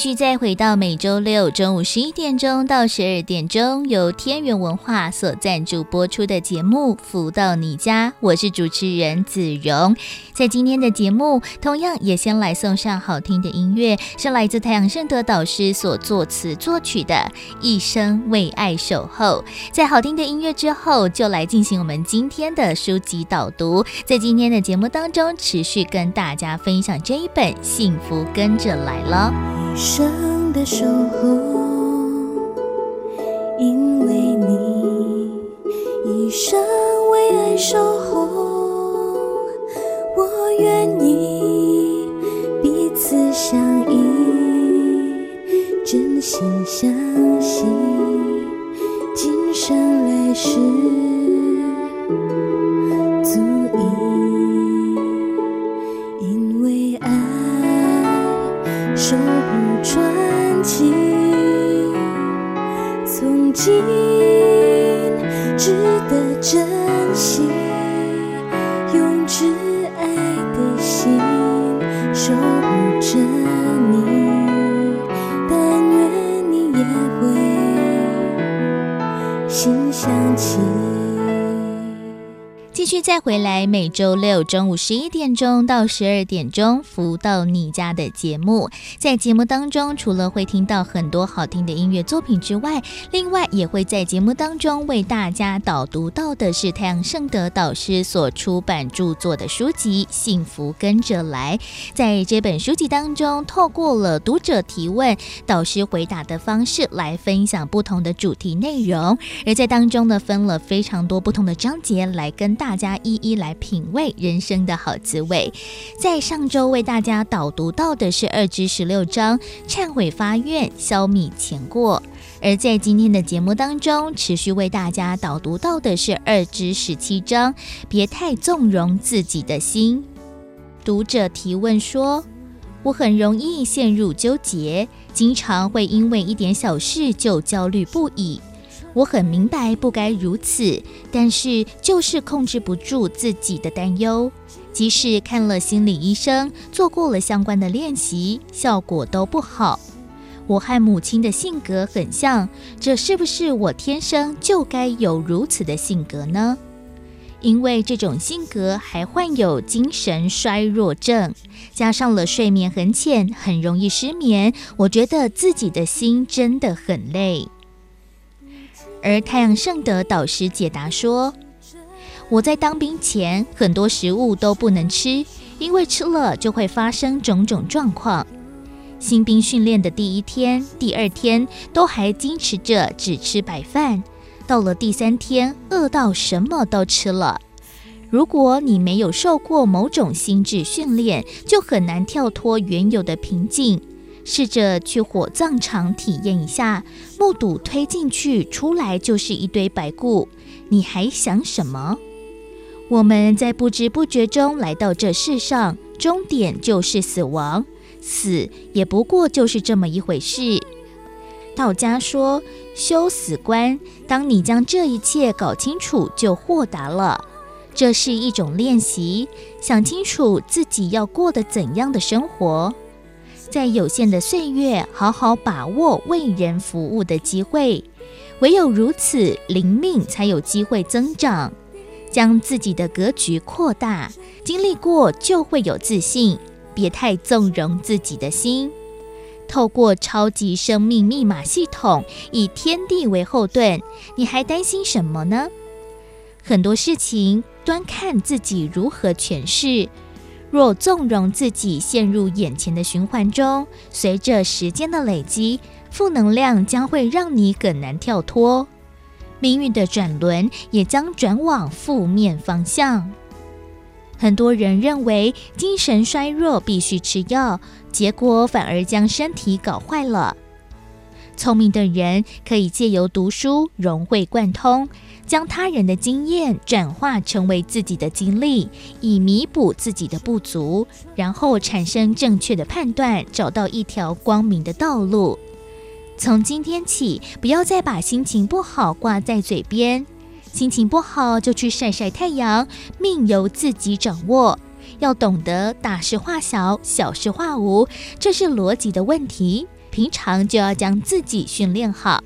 继续再回到每周六中午十一点钟到十二点钟，由天元文化所赞助播出的节目《福到你家》，我是主持人子荣。在今天的节目，同样也先来送上好听的音乐，是来自太阳盛德导师所作词作曲的《一生为爱守候》。在好听的音乐之后，就来进行我们今天的书籍导读。在今天的节目当中，持续跟大家分享这一本《幸福跟着来了》。一生的守候，因为你一生为爱守候，我愿意彼此相依，真心相信，今生来世心值得珍惜，继续再回来，每周六中午十一点钟到十二点钟，福到你家的节目。在节目当中，除了会听到很多好听的音乐作品之外，另外也会在节目当中为大家导读到的是太阳盛德导师所出版著作的书籍《幸福跟着来》。在这本书籍当中，透过了读者提问、导师回答的方式来分享不同的主题内容，而在当中呢，分了非常多不同的章节来跟大。大家一一来品味人生的好滋味。在上周为大家导读到的是二至十六章，忏悔发愿，消弭前过；而在今天的节目当中，持续为大家导读到的是二至十七章，别太纵容自己的心。读者提问说：“我很容易陷入纠结，经常会因为一点小事就焦虑不已。”我很明白不该如此，但是就是控制不住自己的担忧。即使看了心理医生，做过了相关的练习，效果都不好。我和母亲的性格很像，这是不是我天生就该有如此的性格呢？因为这种性格还患有精神衰弱症，加上了睡眠很浅，很容易失眠。我觉得自己的心真的很累。而太阳圣德导师解答说：“我在当兵前，很多食物都不能吃，因为吃了就会发生种种状况。新兵训练的第一天、第二天都还坚持着只吃白饭，到了第三天，饿到什么都吃了。如果你没有受过某种心智训练，就很难跳脱原有的平静。”试着去火葬场体验一下，目睹推进去，出来就是一堆白骨，你还想什么？我们在不知不觉中来到这世上，终点就是死亡，死也不过就是这么一回事。道家说修死观，当你将这一切搞清楚，就豁达了。这是一种练习，想清楚自己要过得怎样的生活。在有限的岁月，好好把握为人服务的机会，唯有如此，灵命才有机会增长。将自己的格局扩大，经历过就会有自信。别太纵容自己的心。透过超级生命密码系统，以天地为后盾，你还担心什么呢？很多事情，端看自己如何诠释。若纵容自己陷入眼前的循环中，随着时间的累积，负能量将会让你更难跳脱，命运的转轮也将转往负面方向。很多人认为精神衰弱必须吃药，结果反而将身体搞坏了。聪明的人可以借由读书融会贯通，将他人的经验转化成为自己的经历，以弥补自己的不足，然后产生正确的判断，找到一条光明的道路。从今天起，不要再把心情不好挂在嘴边，心情不好就去晒晒太阳，命由自己掌握。要懂得大事化小，小事化无，这是逻辑的问题。平常就要将自己训练好，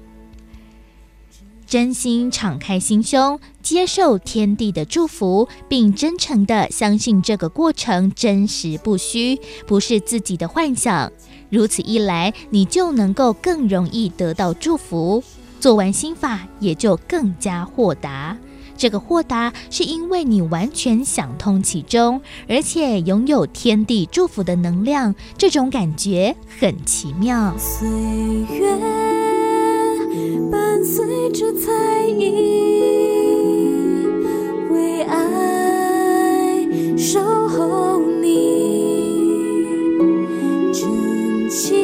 真心敞开心胸，接受天地的祝福，并真诚地相信这个过程真实不虚，不是自己的幻想。如此一来，你就能够更容易得到祝福，做完心法也就更加豁达。这个豁达是因为你完全想通其中，而且拥有天地祝福的能量，这种感觉很奇妙。岁月伴随着彩影，为爱守候你，真情。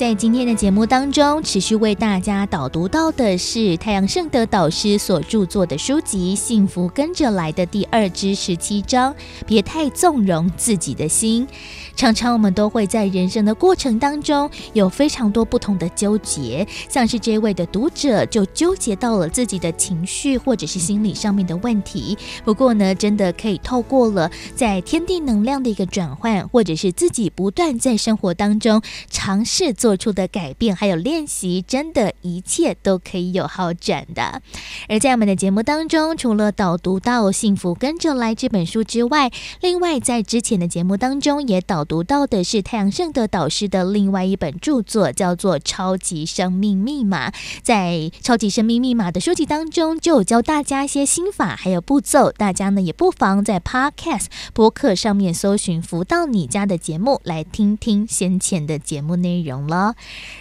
在今天的节目当中，持续为大家导读到的是太阳圣德导师所著作的书籍《幸福跟着来的》第二至十七章，别太纵容自己的心。常常我们都会在人生的过程当中有非常多不同的纠结，像是这位的读者就纠结到了自己的情绪或者是心理上面的问题。不过呢，真的可以透过了在天地能量的一个转换，或者是自己不断在生活当中尝试做出的改变，还有练习，真的一切都可以有好转的。而在我们的节目当中，除了导读到《幸福跟着来》这本书之外，另外在之前的节目当中也导。读到的是太阳盛德导师的另外一本著作，叫做《超级生命密码》。在《超级生命密码》的书籍当中，就有教大家一些心法，还有步骤。大家呢也不妨在 Podcast 播客上面搜寻“福到你家”的节目，来听听先前的节目内容了。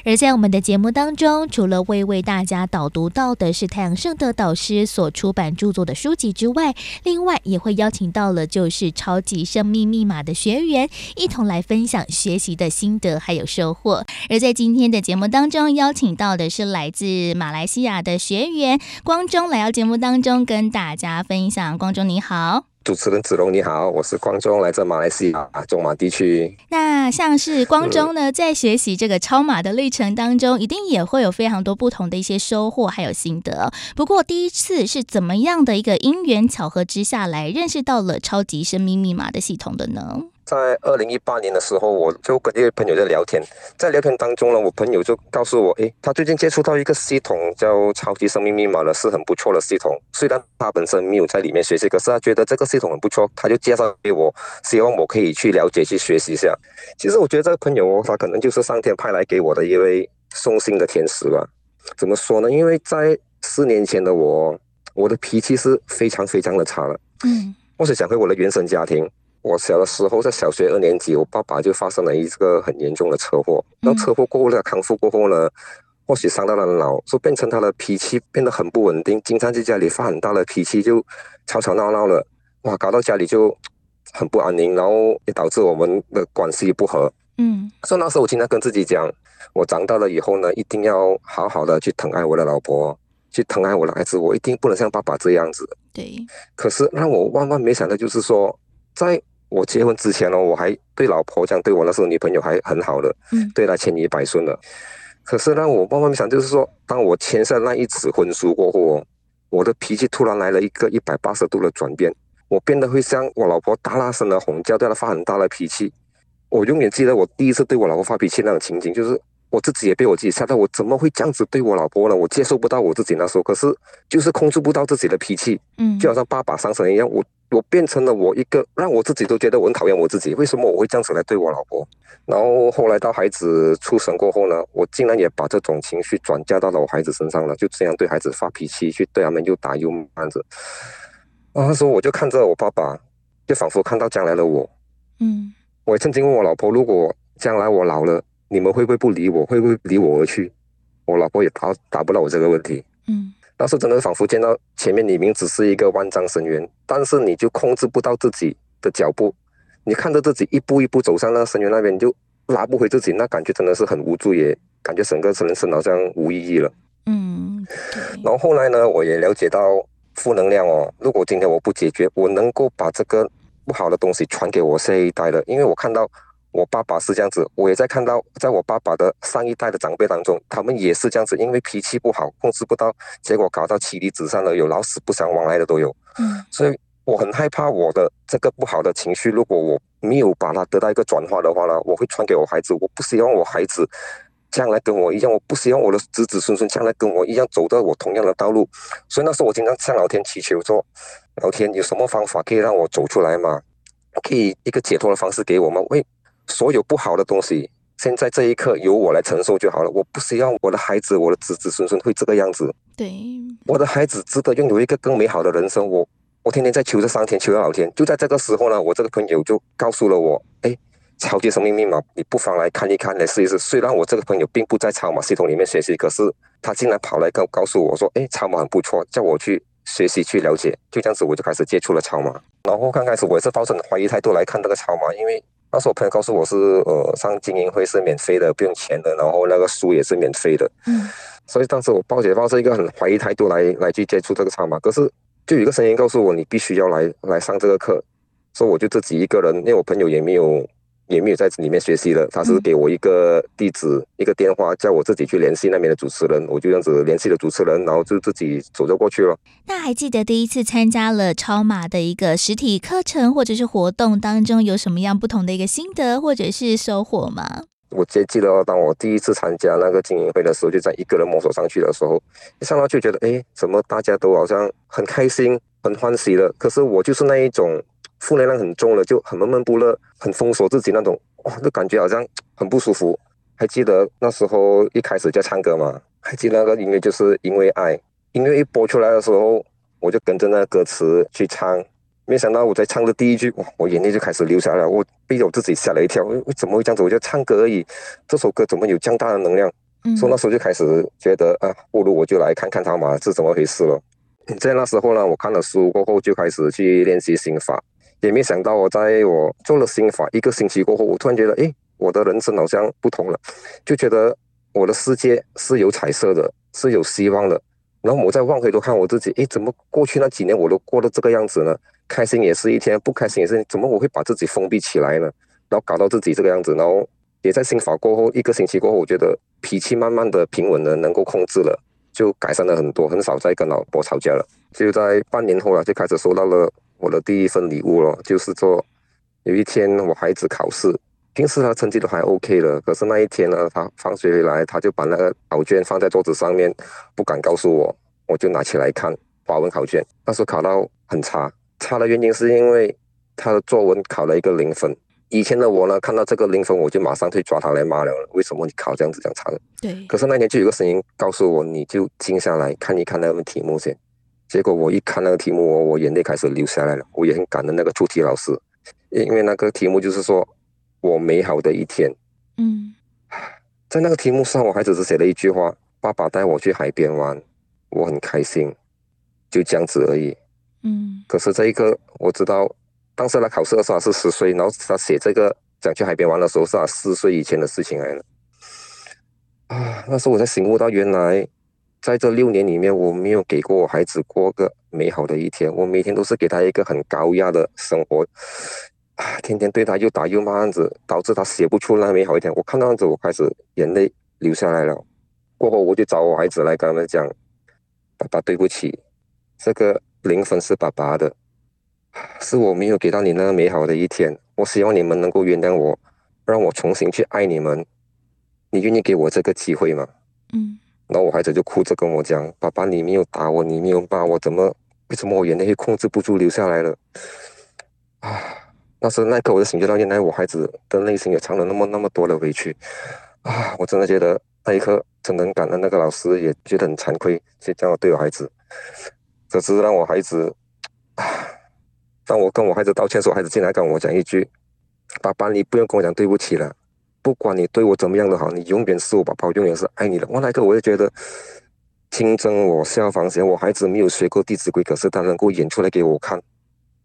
而在我们的节目当中，除了会为大家导读到的是太阳盛德导师所出版著作的书籍之外，另外也会邀请到了就是《超级生命密码》的学员一同。来分享学习的心得还有收获。而在今天的节目当中，邀请到的是来自马来西亚的学员光中来到节目当中跟大家分享。光中你好，主持人子龙你好，我是光中，来自马来西亚中马地区。那像是光中呢，在学习这个超马的历程当中，一定也会有非常多不同的一些收获还有心得。不过第一次是怎么样的一个因缘巧合之下来认识到了超级生命密码的系统的呢？在二零一八年的时候，我就跟一位朋友在聊天，在聊天当中呢，我朋友就告诉我，诶，他最近接触到一个系统叫超级生命密码了，是很不错的系统。虽然他本身没有在里面学习，可是他觉得这个系统很不错，他就介绍给我，希望我可以去了解、去学习一下。其实我觉得这个朋友，他可能就是上天派来给我的一位送信的天使吧。怎么说呢？因为在四年前的我，我的脾气是非常非常的差了。嗯，我是想回我的原生家庭。我小的时候在小学二年级，我爸爸就发生了一个很严重的车祸。那车祸过后呢，康复过后呢，或许伤到了脑，就变成他的脾气变得很不稳定，经常在家里发很大的脾气，就吵吵闹闹的，哇，搞到家里就很不安宁，然后也导致我们的关系不和。嗯，所以那时候我经常跟自己讲，我长大了以后呢，一定要好好的去疼爱我的老婆，去疼爱我的孩子，我一定不能像爸爸这样子。对。可是让我万万没想到，就是说，在我结婚之前呢，我还对老婆这样，对我那时候女朋友还很好的，嗯，对她千依百顺的。可是呢，我万万没想，就是说，当我签下那一纸婚书过后，我的脾气突然来了一个一百八十度的转变，我变得会像我老婆大大声的吼叫，对她发很大的脾气。我永远记得我第一次对我老婆发脾气那种情景，就是我自己也被我自己吓到，我怎么会这样子对我老婆呢？我接受不到我自己那时候，可是就是控制不到自己的脾气，嗯，就好像爸爸上身一样，我我变成了我一个让我自己都觉得我很讨厌我自己，为什么我会这样子来对我老婆？然后后来到孩子出生过后呢，我竟然也把这种情绪转嫁到了我孩子身上了，就这样对孩子发脾气，去对他们又打又骂那时候我就看着我爸爸，就仿佛看到将来的我，嗯，我也曾经问我老婆，如果将来我老了，你们会不会不理我？会不会离我而去？我老婆也答答不到我这个问题。嗯，当时真的仿佛见到前面明明只是一个万丈深渊，但是你就控制不到自己的脚步，你看着自己一步一步走向那个深渊那边，你就拉不回自己，那感觉真的是很无助，也感觉整个人生好像无意义了。嗯，然后后来呢，我也了解到负能量哦，如果今天我不解决，我能够把这个不好的东西传给我下一代的，因为我看到。我爸爸是这样子，我也在看到，在我爸爸的上一代的长辈当中，他们也是这样子，因为脾气不好，控制不到，结果搞到妻离子散了，有老死不相往来的都有。嗯，所以我很害怕我的这个不好的情绪，如果我没有把它得到一个转化的话呢，我会传给我孩子。我不希望我孩子将来跟我一样，我不希望我的子子孙孙将来跟我一样走到我同样的道路。所以那时候我经常向老天祈求说：老天有什么方法可以让我走出来吗？可以一个解脱的方式给我吗？喂。所有不好的东西，现在这一刻由我来承受就好了。我不希望我的孩子、我的子子孙孙会这个样子。对，我的孩子值得拥有一个更美好的人生。我我天天在求着上天，求着老天。就在这个时候呢，我这个朋友就告诉了我：哎，超级生命密码，你不妨来看一看，来试一试。虽然我这个朋友并不在超马系统里面学习，可是他竟然跑来告告诉我说：哎，超马很不错，叫我去学习去了解。就这样子，我就开始接触了超马。然后刚开始我也是抱着怀疑态度来看这个超马，因为。那时候我朋友告诉我是，呃，上精英会是免费的，不用钱的，然后那个书也是免费的。嗯，所以当时我抱着抱着一个很怀疑态度来来去接触这个厂嘛，可是就有一个声音告诉我，你必须要来来上这个课，所以我就自己一个人，因为我朋友也没有。也没有在里面学习了，他是给我一个地址、嗯、一个电话，叫我自己去联系那边的主持人，我就这样子联系了主持人，然后就自己走着过去了。那还记得第一次参加了超马的一个实体课程或者是活动当中，有什么样不同的一个心得或者是收获吗？我记记得，当我第一次参加那个精英会的时候，就在一个人摸索上去的时候，一上来就觉得，哎，怎么大家都好像很开心、很欢喜的，可是我就是那一种。负能量很重了，就很闷闷不乐，很封锁自己那种，哇，就感觉好像很不舒服。还记得那时候一开始就唱歌嘛？还记得那个音乐就是因为爱，音乐一播出来的时候，我就跟着那个歌词去唱。没想到我在唱的第一句，哇，我眼泪就开始流下来了，我被我自己吓了一跳。为怎么会这样子？我就唱歌而已，这首歌怎么有这样大的能量？嗯，所以那时候就开始觉得啊，不如我就来看看他嘛，是怎么回事了。在那时候呢，我看了书过后就开始去练习心法。也没想到，我在我做了心法一个星期过后，我突然觉得，哎，我的人生好像不同了，就觉得我的世界是有彩色的，是有希望的。然后我再往回头看我自己，哎，怎么过去那几年我都过得这个样子呢？开心也是一天，不开心也是，怎么我会把自己封闭起来呢？然后搞到自己这个样子，然后也在心法过后一个星期过后，我觉得脾气慢慢的平稳了，能够控制了，就改善了很多，很少再跟老婆吵架了。就在半年后啊，就开始收到了。我的第一份礼物了，就是说，有一天我孩子考试，平时他成绩都还 OK 的，可是那一天呢，他放学回来，他就把那个考卷放在桌子上面，不敢告诉我，我就拿起来看华文考卷，那时候考到很差，差的原因是因为他的作文考了一个零分。以前的我呢，看到这个零分，我就马上去抓他来骂了，为什么你考这样子这样差的？对。可是那天就有个声音告诉我，你就静下来看一看那份题目先。结果我一看那个题目，我我眼泪开始流下来了。我也很感恩那个出题老师，因为那个题目就是说我美好的一天。嗯，在那个题目上，我还只是写了一句话：“爸爸带我去海边玩，我很开心。”就这样子而已。嗯。可是这一个，我知道当时他考试的时候是十岁，然后他写这个想去海边玩的时候是他四岁以前的事情来了。啊，那时候我才醒悟到原来。在这六年里面，我没有给过我孩子过个美好的一天。我每天都是给他一个很高压的生活，啊，天天对他又打又骂样子，导致他写不出那美好一天。我看到样子，我开始眼泪流下来了。过后我就找我孩子来跟他们讲：“爸爸对不起，这个零分是爸爸的，是我没有给到你那个美好的一天。我希望你们能够原谅我，让我重新去爱你们。你愿意给我这个机会吗？嗯，然后我孩子就哭着跟我讲：“爸爸，你没有打我，你没有骂我，怎么为什么我眼泪会控制不住流下来了？”啊，那时那一刻我就醒觉到，原来我孩子的内心也藏了那么那么多的委屈啊！我真的觉得那一刻真的很感恩，那个老师也觉得很惭愧，就这样对我孩子。可是让我孩子啊，当我跟我孩子道歉的时候，孩子进来跟我讲一句。爸爸，你不用跟我讲对不起了。不管你对我怎么样的好，你永远是我爸爸，我永远是爱你的。我那一刻我就觉得，清真我效仿前，我孩子没有学过《弟子规》，可是他能够演出来给我看。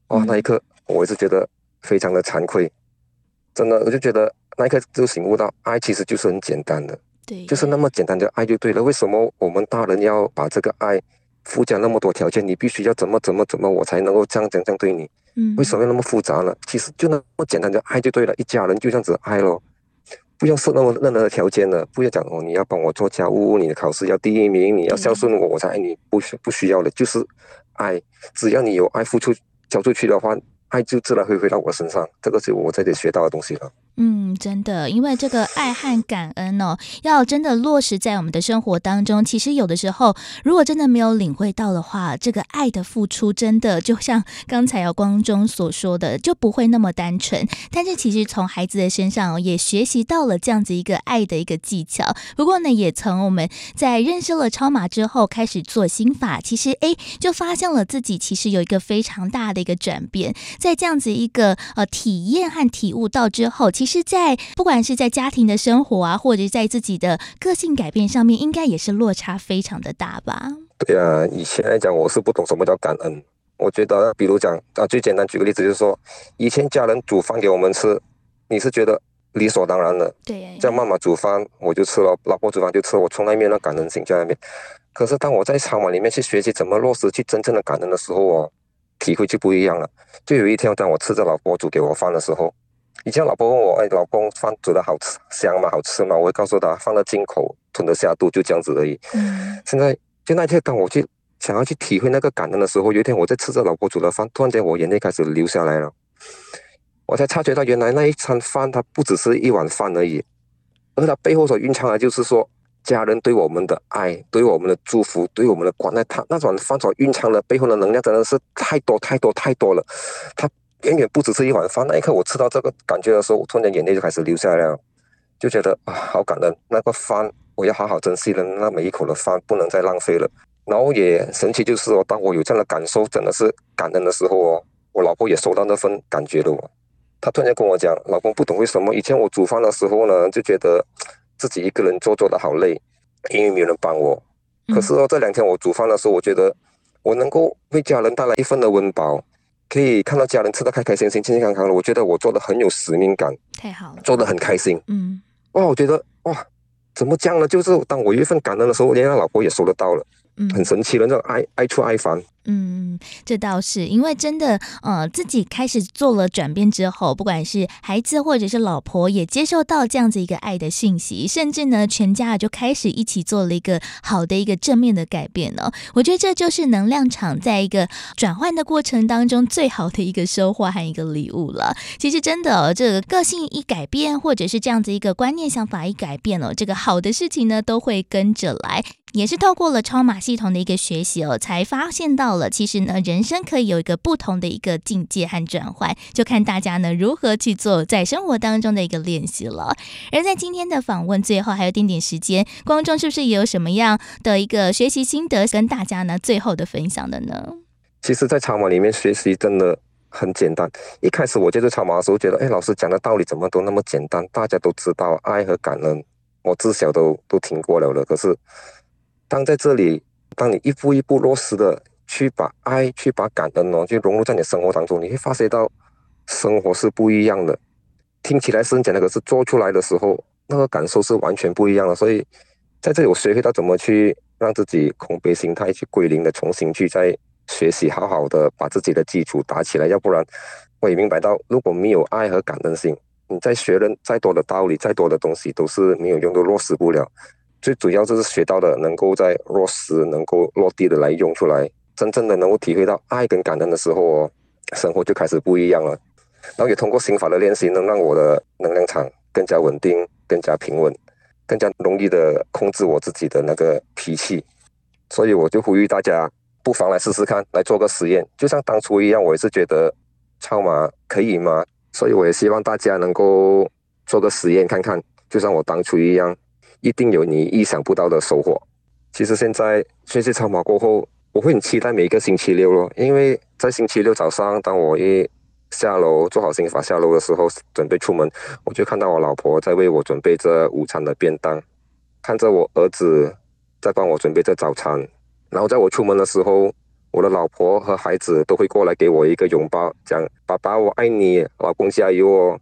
哇，那一刻我一直觉得非常的惭愧。真的，我就觉得那一刻就醒悟到，爱其实就是很简单的，对，就是那么简单的爱就对了。为什么我们大人要把这个爱附加那么多条件？你必须要怎么怎么怎么，我才能够这样这样这样对你？嗯，为什么要那么复杂呢？其实就那么简单，就爱就对了，一家人就这样子爱咯，不要设那么任何的条件了，不要讲哦，你要帮我做家务，你的考试要第一名，你要孝顺我，我才爱你，不需不需要的，就是爱，只要你有爱付出交出去的话，爱就自然会回到我身上，这个是我在这里学到的东西了。嗯，真的，因为这个爱和感恩哦，要真的落实在我们的生活当中。其实有的时候，如果真的没有领会到的话，这个爱的付出真的就像 刚才姚光中所说的，就不会那么单纯。但是其实从孩子的身上也学习到了这样子一个爱的一个技巧。不过呢，也从我们在认识了超马之后开始做心法，其实哎，就发现了自己其实有一个非常大的一个转变。在这样子一个呃体验和体悟到之后，其实，在不管是在家庭的生活啊，或者在自己的个性改变上面，应该也是落差非常的大吧？对啊，以前来讲，我是不懂什么叫感恩。我觉得，比如讲啊，最简单举个例子，就是说，以前家人煮饭给我们吃，你是觉得理所当然的。对，叫妈妈煮饭我就吃了，老婆煮饭就吃，我从来没有那感恩心在那边。可是当我在餐馆里面去学习怎么落实去真正的感恩的时候哦，体会就不一样了。就有一天，当我吃着老婆煮给我饭的时候。以前老婆问我：“哎，老公饭煮的好吃香吗？好吃吗？”我会告诉他：“放得进口，吞得下肚，就这样子而已。”嗯。现在就那天，当我去想要去体会那个感恩的时候，有一天我在吃着老婆煮的饭，突然间我眼泪开始流下来了。我才察觉到，原来那一餐饭它不只是一碗饭而已，而它背后所蕴藏的，就是说家人对我们的爱、对我们的祝福、对我们的关爱。他那种饭所蕴藏的背后的能量，真的是太多太多太多了。他。远远不只是一碗饭。那一刻，我吃到这个感觉的时候，我突然眼泪就开始流下来了，就觉得啊，好感恩。那个饭，我要好好珍惜了。那每一口的饭不能再浪费了。然后也神奇，就是说，当我有这样的感受，真的是感恩的时候哦，我老婆也收到那份感觉了。我，她突然间跟我讲，老公不懂为什么以前我煮饭的时候呢，就觉得自己一个人做做的好累，因为没有人帮我。可是哦，这两天我煮饭的时候，我觉得我能够为家人带来一份的温饱。可以看到家人吃的开开心心、健健康康的，我觉得我做的很有使命感，太好了，做的很开心。嗯，哇，我觉得哇，怎么讲呢？就是当我有一份感恩的时候，连他老婆也收得到了，嗯，很神奇的，那种爱爱出爱返。嗯，这倒是因为真的，呃，自己开始做了转变之后，不管是孩子或者是老婆，也接受到这样子一个爱的信息，甚至呢，全家就开始一起做了一个好的一个正面的改变呢。我觉得这就是能量场在一个转换的过程当中最好的一个收获和一个礼物了。其实真的，哦，这个个性一改变，或者是这样子一个观念想法一改变哦，这个好的事情呢都会跟着来。也是透过了超马系统的一个学习哦，才发现到了，其实呢，人生可以有一个不同的一个境界和转换，就看大家呢如何去做在生活当中的一个练习了。而在今天的访问最后还有点点时间，观众是不是也有什么样的一个学习心得跟大家呢最后的分享的呢？其实，在超马里面学习真的很简单。一开始我接触超马的时候，觉得哎，老师讲的道理怎么都那么简单，大家都知道爱和感恩，我自小都都听过了的，可是。当在这里，当你一步一步落实的去把爱、去把感恩哦，就融入在你生活当中，你会发现到生活是不一样的。听起来是很简单，可是做出来的时候，那个感受是完全不一样的。所以在这里，我学会到怎么去让自己空杯心态去归零的，重新去再学习，好好的把自己的基础打起来。要不然，我也明白到，如果没有爱和感恩心，你再学了再多的道理、再多的东西，都是没有用，都落实不了。最主要就是学到的，能够在落实、能够落地的来用出来，真正的能够体会到爱跟感恩的时候哦，生活就开始不一样了。然后也通过心法的练习，能让我的能量场更加稳定、更加平稳。更加容易的控制我自己的那个脾气。所以我就呼吁大家，不妨来试试看，来做个实验。就像当初一样，我也是觉得超马可以吗？所以我也希望大家能够做个实验看看，就像我当初一样，一定有你意想不到的收获。其实现在学习超马过后，我会很期待每一个星期六咯，因为在星期六早上，当我一下楼做好心法下楼的时候，准备出门，我就看到我老婆在为我准备着午餐的便当，看着我儿子。在帮我准备着早餐，然后在我出门的时候，我的老婆和孩子都会过来给我一个拥抱，讲：“爸爸，我爱你，老公加油哦！”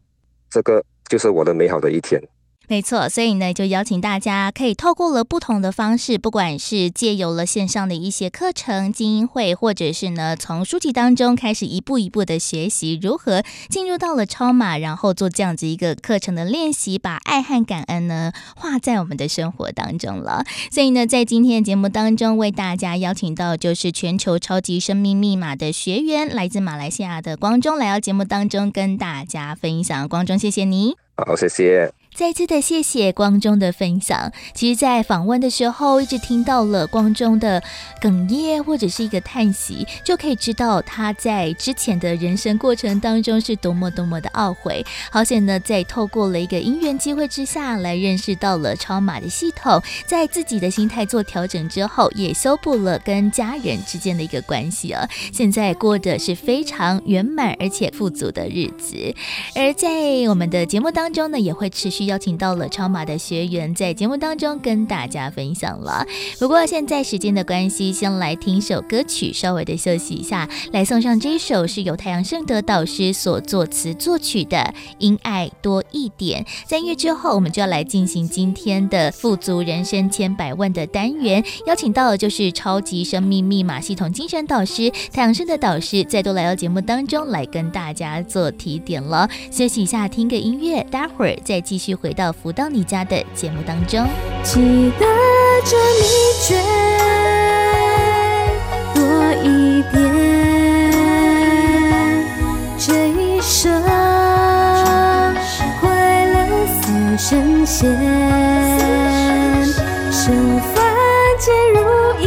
这个就是我的美好的一天。没错，所以呢，就邀请大家可以透过了不同的方式，不管是借由了线上的一些课程、精英会，或者是呢，从书籍当中开始一步一步的学习如何进入到了超马，然后做这样子一个课程的练习，把爱和感恩呢画在我们的生活当中了。所以呢，在今天的节目当中，为大家邀请到就是全球超级生命密码的学员，来自马来西亚的光中，来到节目当中跟大家分享。光中，谢谢你。好，谢谢。再次的谢谢光中的分享。其实，在访问的时候，一直听到了光中的哽咽或者是一个叹息，就可以知道他在之前的人生过程当中是多么多么的懊悔。好险呢，在透过了一个因缘机会之下来认识到了超马的系统，在自己的心态做调整之后，也修补了跟家人之间的一个关系啊。现在过的是非常圆满而且富足的日子。而在我们的节目当中呢，也会持续。邀请到了超马的学员，在节目当中跟大家分享了。不过现在时间的关系，先来听首歌曲，稍微的休息一下，来送上这一首是由太阳盛德导师所作词作曲的《因爱多一点》。在音乐之后，我们就要来进行今天的富足人生千百万的单元。邀请到的就是超级生命密码系统精神导师太阳盛德导师，再度来到节目当中来跟大家做提点了。休息一下，听个音乐，待会儿再继续。回到福到你家的节目当中，记得这秘诀多一点，这一生快乐似神仙，生凡皆如意，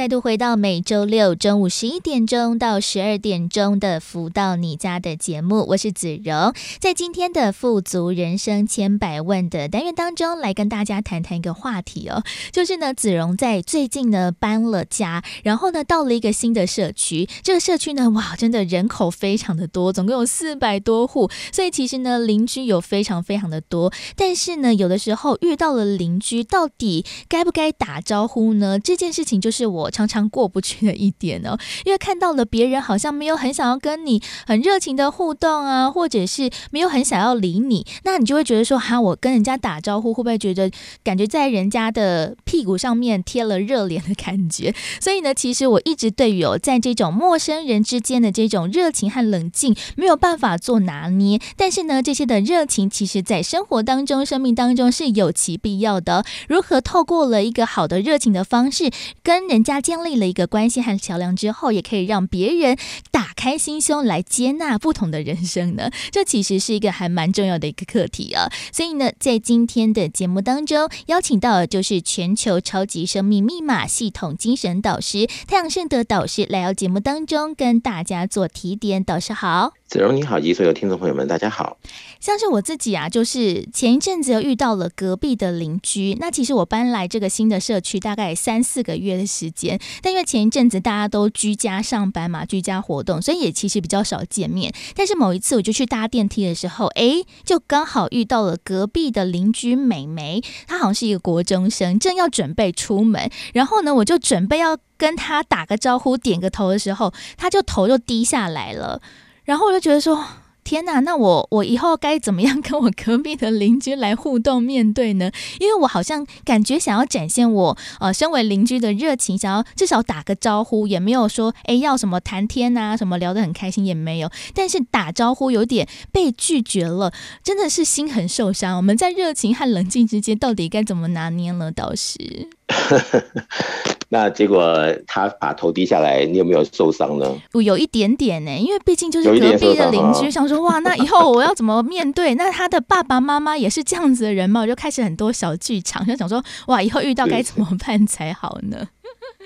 再度回到每周六中午十一点钟到十二点钟的福到你家的节目，我是子荣，在今天的富足人生千百问的单元当中，来跟大家谈谈一个话题哦，就是呢，子荣在最近呢搬了家，然后呢到了一个新的社区，这个社区呢，哇，真的人口非常的多，总共有四百多户，所以其实呢邻居有非常非常的多，但是呢有的时候遇到了邻居，到底该不该打招呼呢？这件事情就是我。常常过不去的一点哦，因为看到了别人好像没有很想要跟你很热情的互动啊，或者是没有很想要理你，那你就会觉得说哈，我跟人家打招呼会不会觉得感觉在人家的屁股上面贴了热脸的感觉？所以呢，其实我一直对于哦在这种陌生人之间的这种热情和冷静没有办法做拿捏，但是呢，这些的热情其实在生活当中、生命当中是有其必要的。如何透过了一个好的热情的方式跟人家。建立了一个关系和桥梁之后，也可以让别人打开心胸来接纳不同的人生呢？这其实是一个还蛮重要的一个课题啊。所以呢，在今天的节目当中，邀请到的就是全球超级生命密码系统精神导师太阳圣德导师来到节目当中，跟大家做提点。导师好。子荣你好，以及所有听众朋友们，大家好。像是我自己啊，就是前一阵子又遇到了隔壁的邻居。那其实我搬来这个新的社区大概三四个月的时间，但因为前一阵子大家都居家上班嘛，居家活动，所以也其实比较少见面。但是某一次我就去搭电梯的时候，哎，就刚好遇到了隔壁的邻居美眉，她好像是一个国中生，正要准备出门，然后呢，我就准备要跟她打个招呼、点个头的时候，她就头就低下来了。然后我就觉得说，天哪，那我我以后该怎么样跟我隔壁的邻居来互动面对呢？因为我好像感觉想要展现我呃身为邻居的热情，想要至少打个招呼，也没有说哎要什么谈天啊，什么聊得很开心也没有。但是打招呼有点被拒绝了，真的是心很受伤。我们在热情和冷静之间到底该怎么拿捏呢？倒是？那结果他把头低下来，你有没有受伤呢？我有一点点呢，因为毕竟就是隔壁的邻居，想说哇，那以后我要怎么面对？那他的爸爸妈妈也是这样子的人嘛，我就开始很多小剧场，就想说哇，以后遇到该怎么办才好呢？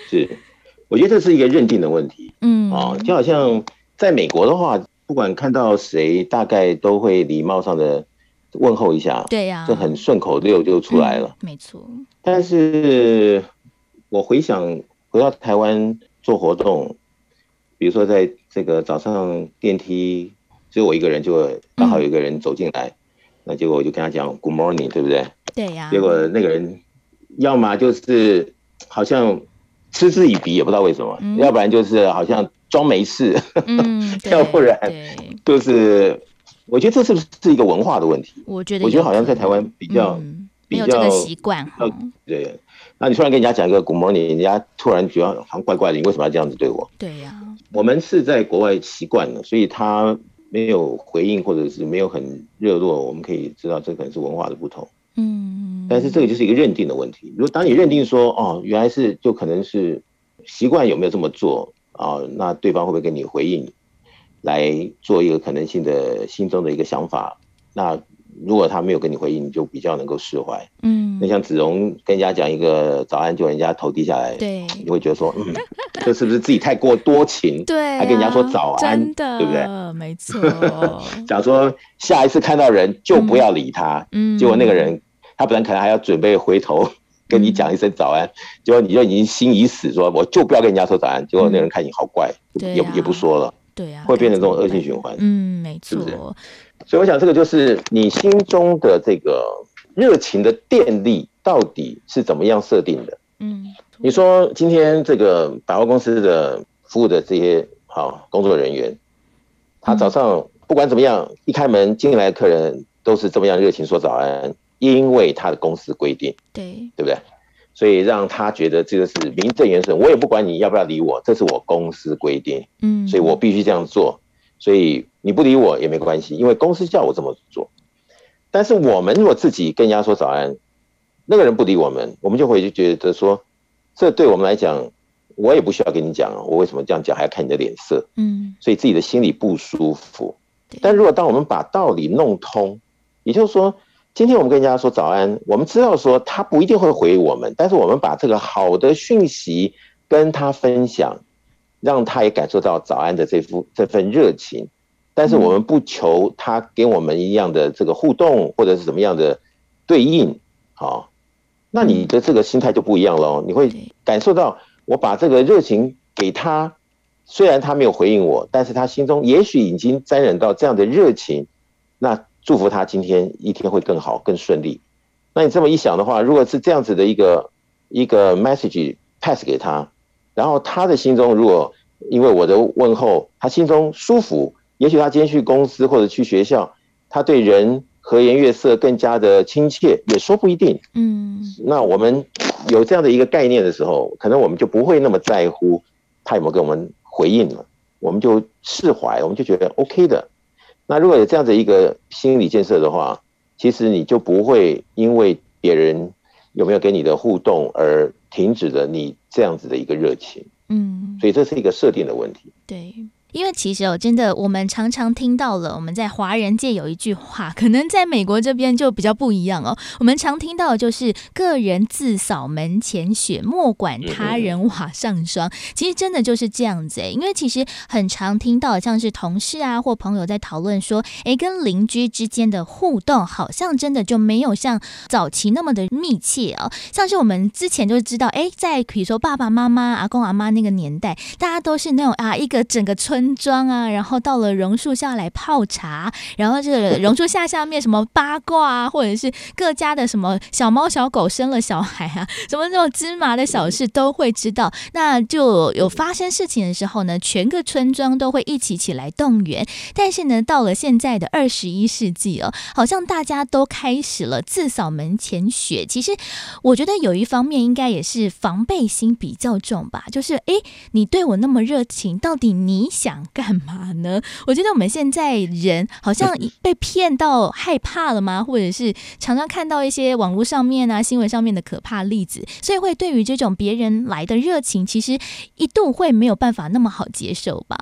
是，是，我觉得这是一个认定的问题。嗯，哦，就好像在美国的话，不管看到谁，大概都会礼貌上的问候一下。对呀，这很顺口溜就出来了。没错，但是。我回想回到台湾做活动，比如说在这个早上电梯只有我一个人，就刚好有一个人走进来，嗯、那结果我就跟他讲 Good morning，对不对？对呀、啊。结果那个人要么就是好像嗤之以鼻，也不知道为什么；嗯、要不然就是好像装没事；嗯、要不然就是我觉得这是不是一个文化的问题？我觉得我觉得好像在台湾比较、嗯、比较没有这个习惯哈。对。那你突然跟人家讲一个 Good morning，人家突然觉得好像怪怪的，你为什么要这样子对我？对呀、啊，我们是在国外习惯了，所以他没有回应或者是没有很热络，我们可以知道这可能是文化的不同。嗯，但是这个就是一个认定的问题。如果当你认定说哦，原来是就可能是习惯有没有这么做啊、哦？那对方会不会跟你回应，来做一个可能性的心中的一个想法？那。如果他没有跟你回应，你就比较能够释怀。嗯，那像子荣跟人家讲一个早安，就人家头低下来，对，你会觉得说，嗯，这是不是自己太过多情？对、啊，还跟人家说早安，真对不对？没错。讲说下一次看到人就不要理他，嗯，结果那个人他本来可能还要准备回头 跟你讲一声早安，嗯、结果你就已经心已死，说我就不要跟人家说早安，结果那个人看你好怪，嗯、也、啊、也不说了，对、啊，会变成这种恶性循环。嗯，没错。是不是所以我想，这个就是你心中的这个热情的电力到底是怎么样设定的？嗯，你说今天这个百货公司的服务的这些好工作人员，他早上不管怎么样，一开门进来的客人都是这么样热情说早安，因为他的公司规定，对，对不对？所以让他觉得这个是名正言顺，我也不管你要不要理我，这是我公司规定，嗯，所以我必须这样做。所以你不理我也没关系，因为公司叫我这么做。但是我们如果自己跟人家说早安，那个人不理我们，我们就会就觉得说，这对我们来讲，我也不需要跟你讲，我为什么这样讲还要看你的脸色？嗯，所以自己的心里不舒服。但如果当我们把道理弄通，也就是说，今天我们跟人家说早安，我们知道说他不一定会回我们，但是我们把这个好的讯息跟他分享。让他也感受到早安的这副这份热情，但是我们不求他跟我们一样的这个互动或者是怎么样的对应，好，那你的这个心态就不一样了。你会感受到我把这个热情给他，虽然他没有回应我，但是他心中也许已经沾染到这样的热情，那祝福他今天一天会更好更顺利。那你这么一想的话，如果是这样子的一个一个 message pass 给他。然后他的心中，如果因为我的问候，他心中舒服，也许他今天去公司或者去学校，他对人和颜悦色更加的亲切，也说不一定。嗯，那我们有这样的一个概念的时候，可能我们就不会那么在乎他有没有给我们回应了，我们就释怀，我们就觉得 OK 的。那如果有这样子一个心理建设的话，其实你就不会因为别人有没有给你的互动而停止了你这样子的一个热情，嗯，所以这是一个设定的问题。对，因为其实哦，真的，我们常常听到了，我们在华人界有一句话，可能在美国这边就比较不一样哦。我们常听到的就是“个人自扫门前雪，莫管他人瓦上霜”。其实真的就是这样子诶，因为其实很常听到，像是同事啊或朋友在讨论说，哎，跟邻居之间的互动好像真的就没有像早期那么的密切哦。像是我们之前就知道，哎，在比如说爸爸妈妈、阿公阿妈那个年代，大家都是那种啊，一个整个村。村庄啊，然后到了榕树下来泡茶，然后这个榕树下下面什么八卦啊，或者是各家的什么小猫小狗生了小孩啊，什么这种芝麻的小事都会知道。那就有发生事情的时候呢，全个村庄都会一起起来动员。但是呢，到了现在的二十一世纪哦，好像大家都开始了自扫门前雪。其实我觉得有一方面应该也是防备心比较重吧，就是哎，你对我那么热情，到底你想？想干嘛呢？我觉得我们现在人好像被骗到害怕了吗？或者是常常看到一些网络上面啊、新闻上面的可怕例子，所以会对于这种别人来的热情，其实一度会没有办法那么好接受吧？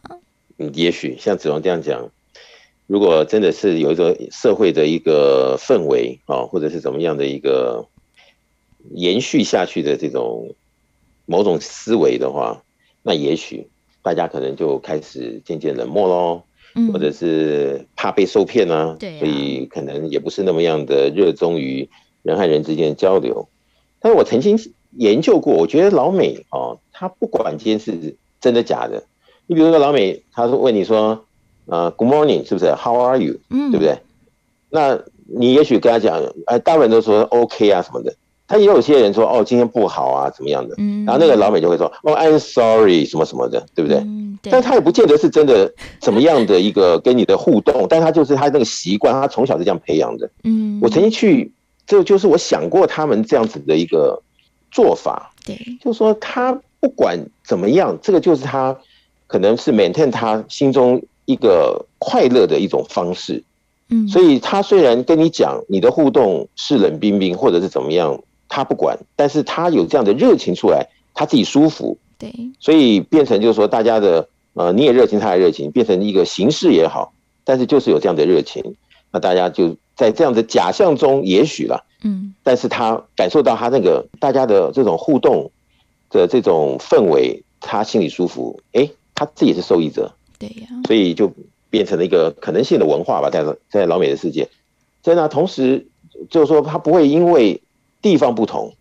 嗯，也许像子龙这样讲，如果真的是有一个社会的一个氛围啊，或者是怎么样的一个延续下去的这种某种思维的话，那也许。大家可能就开始渐渐冷漠喽，或者是怕被受骗呢，所以可能也不是那么样的热衷于人和人之间的交流。但是我曾经研究过，我觉得老美哦，他不管今天是真的假的。你比如说老美，他说问你说，呃，Good morning，是不是？How are you？嗯对不对？那你也许跟他讲，哎，大部分都说 OK 啊什么的。他也有些人说哦，今天不好啊，怎么样的？然后那个老美就会说哦，I'm sorry，什么什么的，对不对？但他也不见得是真的怎么样的一个跟你的互动，但他就是他那个习惯，他从小是这样培养的。嗯，我曾经去，这就是我想过他们这样子的一个做法。对，就是说他不管怎么样，这个就是他可能是 maintain 他心中一个快乐的一种方式。嗯，所以他虽然跟你讲你的互动是冷冰冰，或者是怎么样。他不管，但是他有这样的热情出来，他自己舒服，对，所以变成就是说，大家的呃，你也热情，他也热情，变成一个形式也好，但是就是有这样的热情，那大家就在这样的假象中，也许了，嗯，但是他感受到他那个大家的这种互动的这种氛围，他心里舒服，哎，他自己是受益者，对呀，所以就变成了一个可能性的文化吧，在在老美的世界，在那同时就是说，他不会因为。地方不同，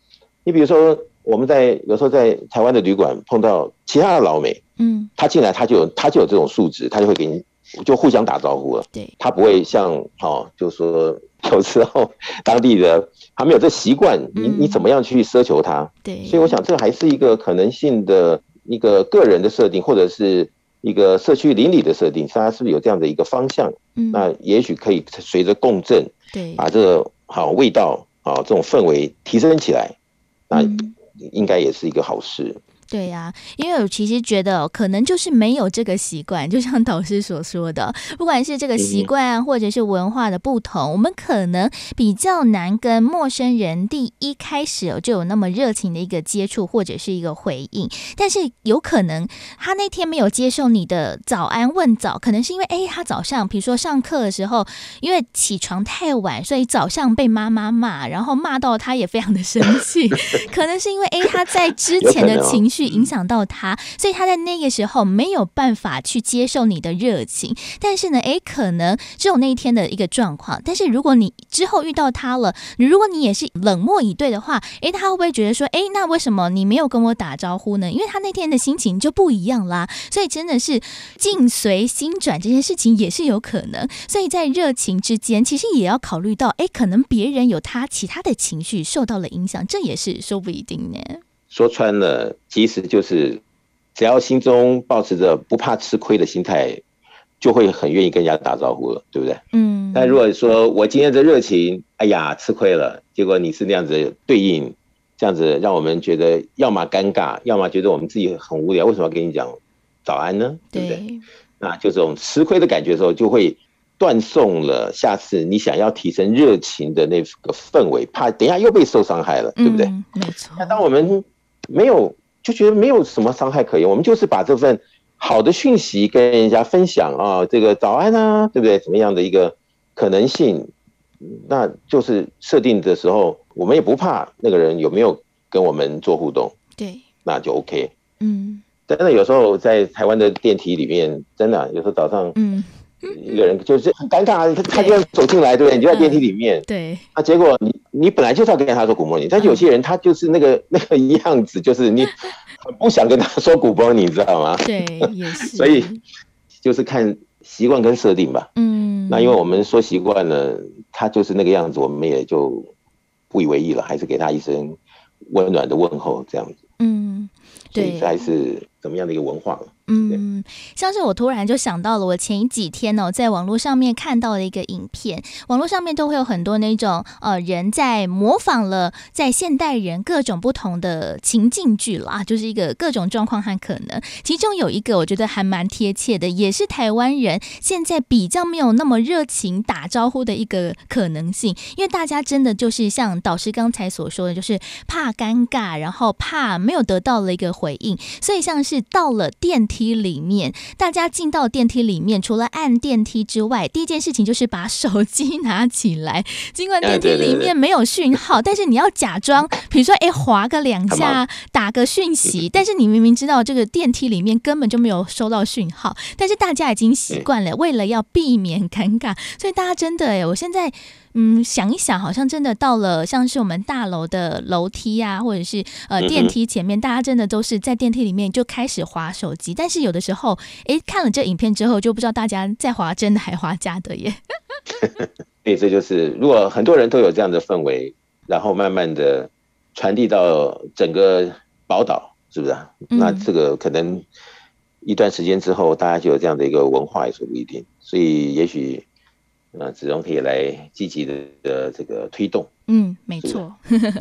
你比如说我们在有时候在台湾的旅馆碰到其他的老美，嗯，他进来他就有他就有这种素质，他就会给你就互相打招呼了，对，他不会像哦，就说有时候当地的他没有这习惯，你你怎么样去奢求他？对，所以我想这还是一个可能性的一个个人的设定，或者是一个社区邻里的设定，大家是不是有这样的一个方向？嗯，那也许可以随着共振，对，把这个好味道。啊，这种氛围提升起来，那应该也是一个好事。对呀、啊，因为我其实觉得可能就是没有这个习惯，就像导师所说的，不管是这个习惯或者是文化的不同，我们可能比较难跟陌生人第一开始就有那么热情的一个接触或者是一个回应。但是有可能他那天没有接受你的早安问早，可能是因为哎，他早上比如说上课的时候，因为起床太晚，所以早上被妈妈骂，然后骂到他也非常的生气。可能是因为哎，他在之前的情绪。去影响到他，所以他在那个时候没有办法去接受你的热情。但是呢，诶，可能只有那一天的一个状况。但是如果你之后遇到他了，如果你也是冷漠以对的话，诶，他会不会觉得说，诶，那为什么你没有跟我打招呼呢？因为他那天的心情就不一样啦。所以真的是境随心转这件事情也是有可能。所以在热情之间，其实也要考虑到，诶，可能别人有他其他的情绪受到了影响，这也是说不一定呢。说穿了，其实就是只要心中保持着不怕吃亏的心态，就会很愿意跟人家打招呼了，对不对？嗯。但如果说我今天的热情，哎呀，吃亏了，结果你是那样子对应，这样子让我们觉得要么尴尬，要么觉得我们自己很无聊，为什么要跟你讲早安呢？对不对？那就这种吃亏的感觉的时候，就会断送了下次你想要提升热情的那个氛围，怕等一下又被受伤害了，对不对？没错。那当我们没有就觉得没有什么伤害可言，我们就是把这份好的讯息跟人家分享啊，这个早安啊，对不对？怎么样的一个可能性？那就是设定的时候，我们也不怕那个人有没有跟我们做互动，对，那就 OK。嗯，真的有时候在台湾的电梯里面，真的、啊、有时候早上，嗯，一个人就是很尴尬，他他就要走进来，对不对？你就在电梯里面，嗯、对，啊结果你你本来就是要跟他说 Good morning，但是有些人他就是那个那个样子，就是你 很不想跟他说 Good morning，你知道吗？对，也是，所以就是看习惯跟设定吧。嗯，那因为我们说习惯了。他就是那个样子，我们也就不以为意了，还是给他一声温暖的问候，这样子。嗯，对，这还是怎么样的一个文化了。嗯，像是我突然就想到了，我前几天呢、在网络上面看到了一个影片，网络上面都会有很多那种呃人在模仿了在现代人各种不同的情境剧啦，就是一个各种状况和可能。其中有一个我觉得还蛮贴切的，也是台湾人现在比较没有那么热情打招呼的一个可能性，因为大家真的就是像导师刚才所说的，就是怕尴尬，然后怕没有得到了一个回应，所以像是到了电梯。梯里面，大家进到电梯里面，除了按电梯之外，第一件事情就是把手机拿起来。尽管 电梯里面没有讯号，但是你要假装，比如说，哎，滑个两下，打个讯息。但是你明明知道这个电梯里面根本就没有收到讯号，但是大家已经习惯了，为了要避免尴尬，所以大家真的，哎，我现在。嗯，想一想，好像真的到了像是我们大楼的楼梯啊，或者是呃电梯前面，大家真的都是在电梯里面就开始划手机。但是有的时候，哎，看了这影片之后，就不知道大家在划真的还划假的耶。对，这就是如果很多人都有这样的氛围，然后慢慢的传递到整个宝岛，是不是啊？嗯。那这个可能一段时间之后，大家就有这样的一个文化也说不一定。所以也许。那只能可以来积极的的这个推动。嗯，没错。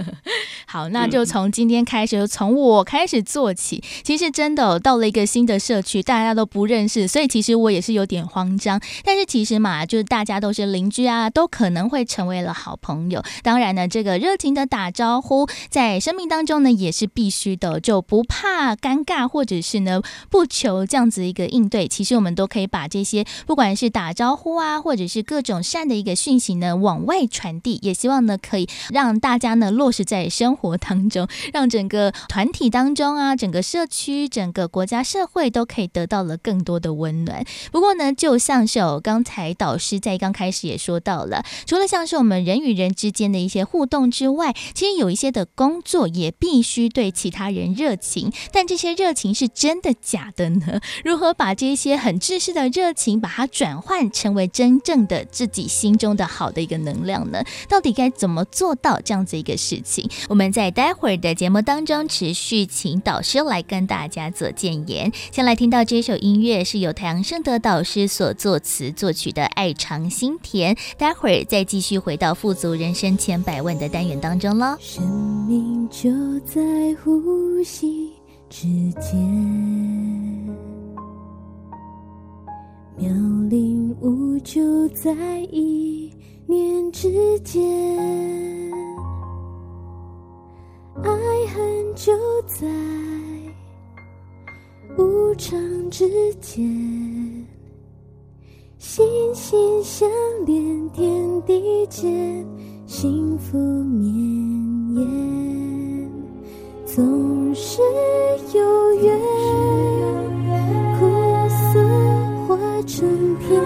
好，那就从今天开始，就从我开始做起。其实真的到了一个新的社区，大家都不认识，所以其实我也是有点慌张。但是其实嘛，就是大家都是邻居啊，都可能会成为了好朋友。当然呢，这个热情的打招呼，在生命当中呢也是必须的，就不怕尴尬，或者是呢不求这样子一个应对。其实我们都可以把这些，不管是打招呼啊，或者是各种善的一个讯息呢，往外传递。也希望呢可以。让大家呢落实在生活当中，让整个团体当中啊，整个社区、整个国家社会都可以得到了更多的温暖。不过呢，就像是我刚才导师在刚开始也说到了，除了像是我们人与人之间的一些互动之外，其实有一些的工作也必须对其他人热情。但这些热情是真的假的呢？如何把这些很自私的热情，把它转换成为真正的自己心中的好的一个能量呢？到底该怎么做到这样子一个事情，我们在待会儿的节目当中持续请导师来跟大家做建言。先来听到这首音乐，是由太阳盛德导师所作词作曲的《爱尝心甜》。待会儿再继续回到富足人生千百万的单元当中喽。生命就在呼吸之间，妙龄无就在一念之间，爱恨就在无常之间，心心相连，天地间，幸福绵延，总是有缘，苦涩化成甜，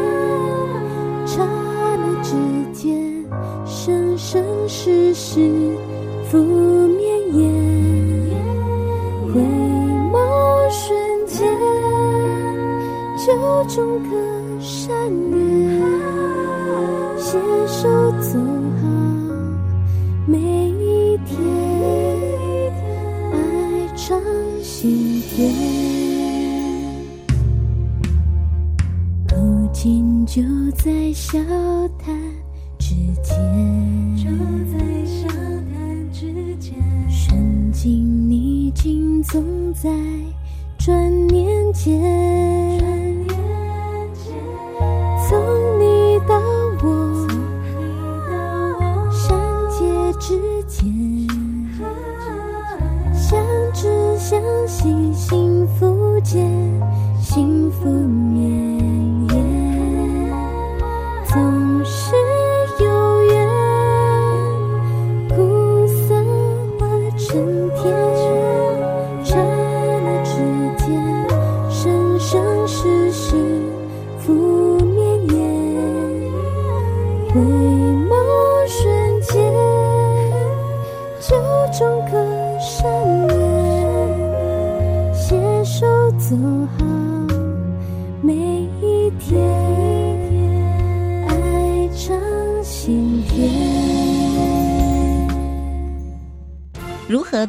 生生世世福绵延，回眸瞬间，就种个善缘，携手走好每一天，爱尝心田，如今就在笑谈。在转念间。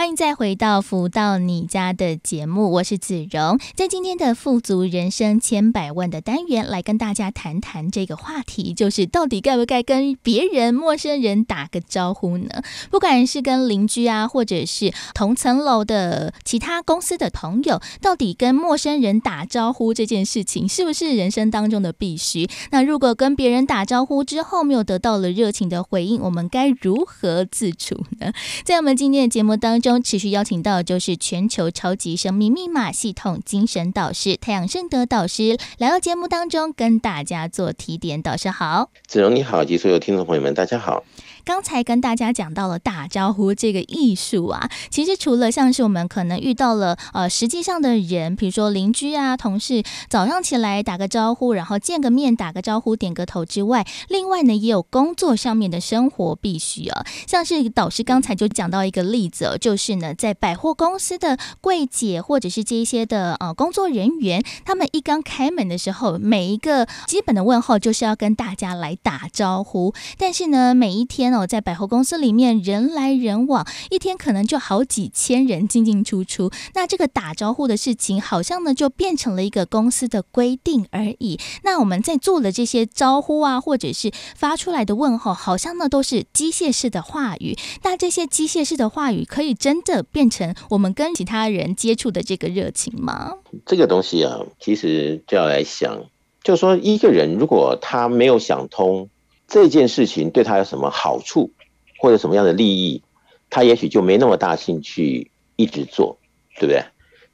欢迎再回到《福到你家》的节目，我是子荣，在今天的“富足人生千百万”的单元，来跟大家谈谈这个话题，就是到底该不该跟别人、陌生人打个招呼呢？不管是跟邻居啊，或者是同层楼的其他公司的朋友，到底跟陌生人打招呼这件事情，是不是人生当中的必须？那如果跟别人打招呼之后没有得到了热情的回应，我们该如何自处呢？在我们今天的节目当中。持续邀请到就是全球超级生命密码系统精神导师太阳圣德导师来到节目当中，跟大家做提点。导师好，子荣你好，及所有听众朋友们，大家好。刚才跟大家讲到了打招呼这个艺术啊，其实除了像是我们可能遇到了呃实际上的人，比如说邻居啊、同事，早上起来打个招呼，然后见个面打个招呼、点个头之外，另外呢也有工作上面的生活必须啊，像是导师刚才就讲到一个例子，哦就是呢在百货公司的柜姐或者是这一些的呃工作人员，他们一刚开门的时候，每一个基本的问候就是要跟大家来打招呼，但是呢每一天。哦我在百货公司里面人来人往，一天可能就好几千人进进出出。那这个打招呼的事情，好像呢就变成了一个公司的规定而已。那我们在做的这些招呼啊，或者是发出来的问候，好像呢都是机械式的话语。那这些机械式的话语，可以真的变成我们跟其他人接触的这个热情吗？这个东西啊，其实就要来想，就说一个人如果他没有想通。这件事情对他有什么好处，或者什么样的利益，他也许就没那么大兴趣一直做，对不对？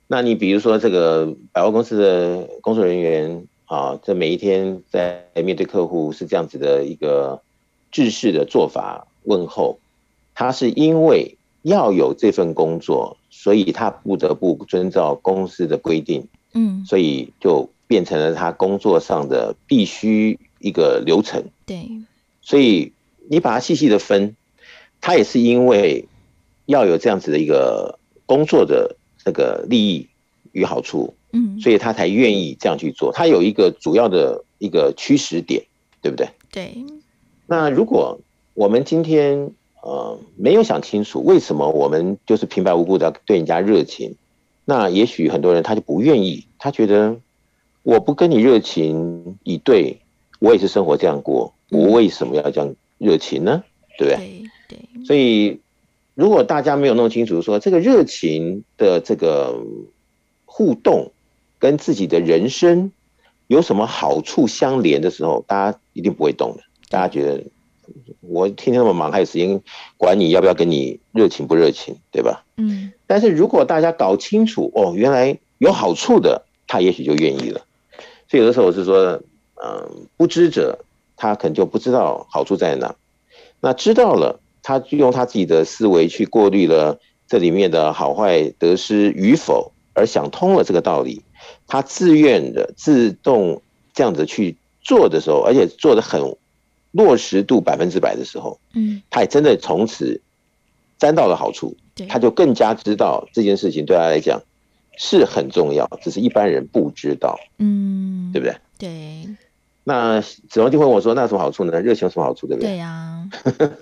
那你比如说这个百货公司的工作人员啊，这每一天在面对客户是这样子的一个制式的做法问候，他是因为要有这份工作，所以他不得不遵照公司的规定，嗯，所以就变成了他工作上的必须。一个流程，对，所以你把它细细的分，它也是因为要有这样子的一个工作的那个利益与好处，嗯，所以他才愿意这样去做。他有一个主要的一个驱使点，对不对？对。那如果我们今天呃没有想清楚，为什么我们就是平白无故的对人家热情，那也许很多人他就不愿意，他觉得我不跟你热情以对。我也是生活这样过，我为什么要这样热情呢？对不对？对，对。所以，如果大家没有弄清楚说这个热情的这个互动跟自己的人生有什么好处相连的时候，大家一定不会动的。大家觉得我天天那么忙，还有时间管你要不要跟你热情不热情，对吧？嗯。但是如果大家搞清楚哦，原来有好处的，他也许就愿意了。所以有的时候我是说。嗯，不知者他可能就不知道好处在哪，那知道了，他就用他自己的思维去过滤了这里面的好坏得失与否，而想通了这个道理，他自愿的自动这样子去做的时候，而且做的很落实度百分之百的时候，嗯，他也真的从此沾到了好处，他就更加知道这件事情对他来讲是很重要，只是一般人不知道，嗯，对不对？对。那子龙就问我说：“那有什么好处呢？热情有什么好处？对不对？”对呀、啊，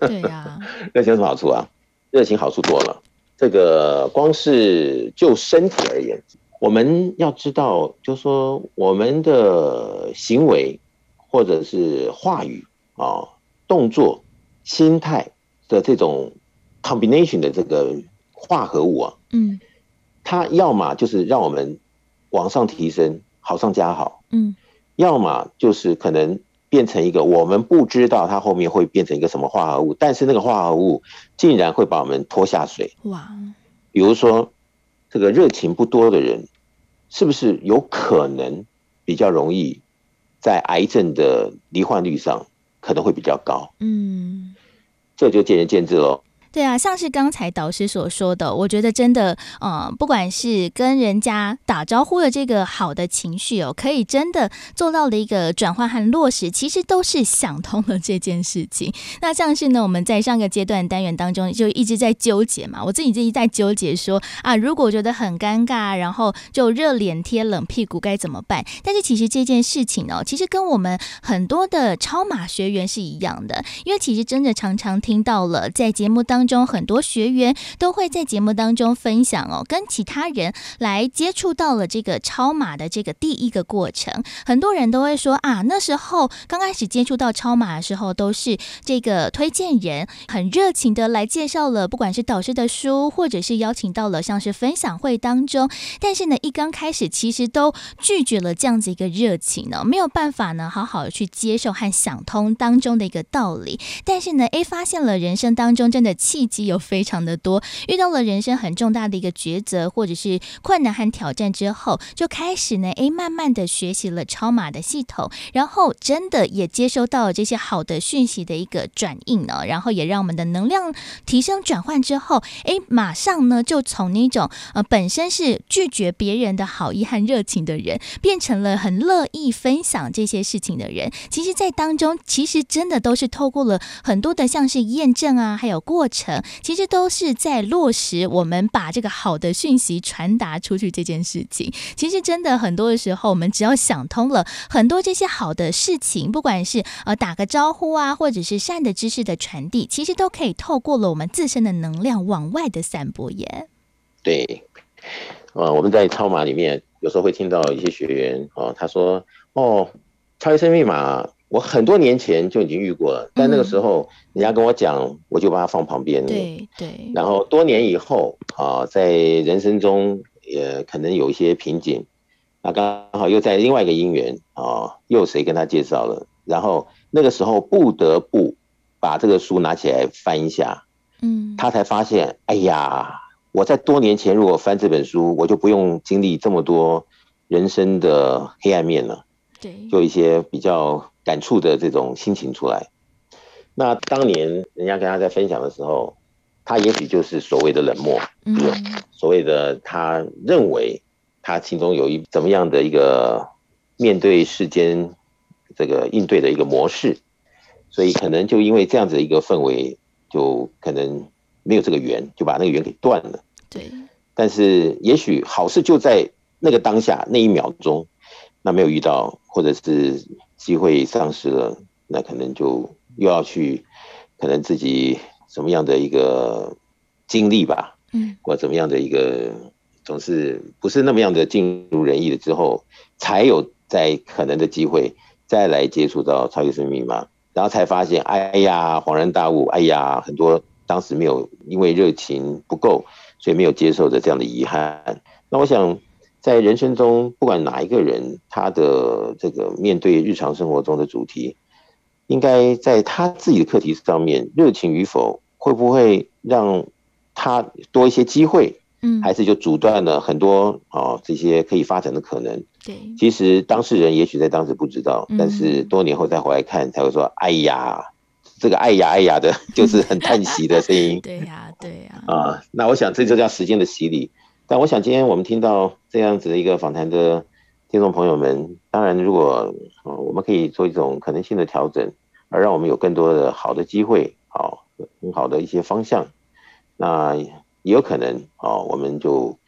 对呀、啊，热情有什么好处啊？热情好处多了。这个光是就身体而言，我们要知道，就是说我们的行为或者是话语啊、动作、心态的这种 combination 的这个化合物啊，嗯，它要么就是让我们往上提升，好上加好，嗯。要么就是可能变成一个我们不知道它后面会变成一个什么化合物，但是那个化合物竟然会把我们拖下水。哇！比如说这个热情不多的人，是不是有可能比较容易在癌症的罹患率上可能会比较高。嗯，这就见仁见智喽。对啊，像是刚才导师所说的，我觉得真的，嗯，不管是跟人家打招呼的这个好的情绪哦，可以真的做到了一个转换和落实，其实都是想通了这件事情。那像是呢，我们在上个阶段单元当中就一直在纠结嘛，我自己自己在纠结说啊，如果觉得很尴尬，然后就热脸贴冷屁股该怎么办？但是其实这件事情哦，其实跟我们很多的超马学员是一样的，因为其实真的常常听到了在节目当中。很多学员都会在节目当中分享哦，跟其他人来接触到了这个超马的这个第一个过程。很多人都会说啊，那时候刚开始接触到超马的时候，都是这个推荐人很热情的来介绍了，不管是导师的书，或者是邀请到了像是分享会当中。但是呢，一刚开始其实都拒绝了这样子一个热情呢，没有办法呢，好好的去接受和想通当中的一个道理。但是呢，诶，发现了人生当中真的。契机有非常的多，遇到了人生很重大的一个抉择，或者是困难和挑战之后，就开始呢，诶，慢慢的学习了超马的系统，然后真的也接收到了这些好的讯息的一个转印呢，然后也让我们的能量提升转换之后，诶，马上呢就从那种呃本身是拒绝别人的好意和热情的人，变成了很乐意分享这些事情的人。其实，在当中，其实真的都是透过了很多的像是验证啊，还有过程。其实都是在落实我们把这个好的讯息传达出去这件事情。其实真的很多的时候，我们只要想通了很多这些好的事情，不管是呃打个招呼啊，或者是善的知识的传递，其实都可以透过了我们自身的能量往外的散播耶。对，呃，我们在超马里面有时候会听到一些学员哦，他说哦，超一生密码。我很多年前就已经遇过了，但那个时候人家跟我讲，我就把它放旁边了。对对。然后多年以后啊，在人生中也可能有一些瓶颈，那刚好又在另外一个因缘啊，又有谁跟他介绍了？然后那个时候不得不把这个书拿起来翻一下，嗯，他才发现，哎呀，我在多年前如果翻这本书，我就不用经历这么多人生的黑暗面了。对，就一些比较。感触的这种心情出来，那当年人家跟他在分享的时候，他也许就是所谓的冷漠，嗯，所谓的他认为他心中有一怎么样的一个面对世间这个应对的一个模式，所以可能就因为这样子的一个氛围，就可能没有这个缘，就把那个缘给断了。对，但是也许好事就在那个当下那一秒钟，那没有遇到，或者是。机会丧失了，那可能就又要去，可能自己什么样的一个经历吧，嗯，或怎么样的一个，总是不是那么样的尽如人意了之后，才有在可能的机会再来接触到超级生命密码，然后才发现，哎呀，恍然大悟，哎呀，很多当时没有因为热情不够，所以没有接受的这样的遗憾。那我想。在人生中，不管哪一个人，他的这个面对日常生活中的主题，应该在他自己的课题上面，热情与否，会不会让他多一些机会？嗯，还是就阻断了很多哦这些可以发展的可能？对，其实当事人也许在当时不知道，但是多年后再回来看，才会说：“哎呀，这个哎呀哎呀的，就是很叹息的声音。”对呀，对呀。啊，那我想这就叫时间的洗礼。但我想，今天我们听到这样子的一个访谈的听众朋友们，当然，如果我们可以做一种可能性的调整，而让我们有更多的好的机会，好，很好的一些方向，那也有可能啊，我们就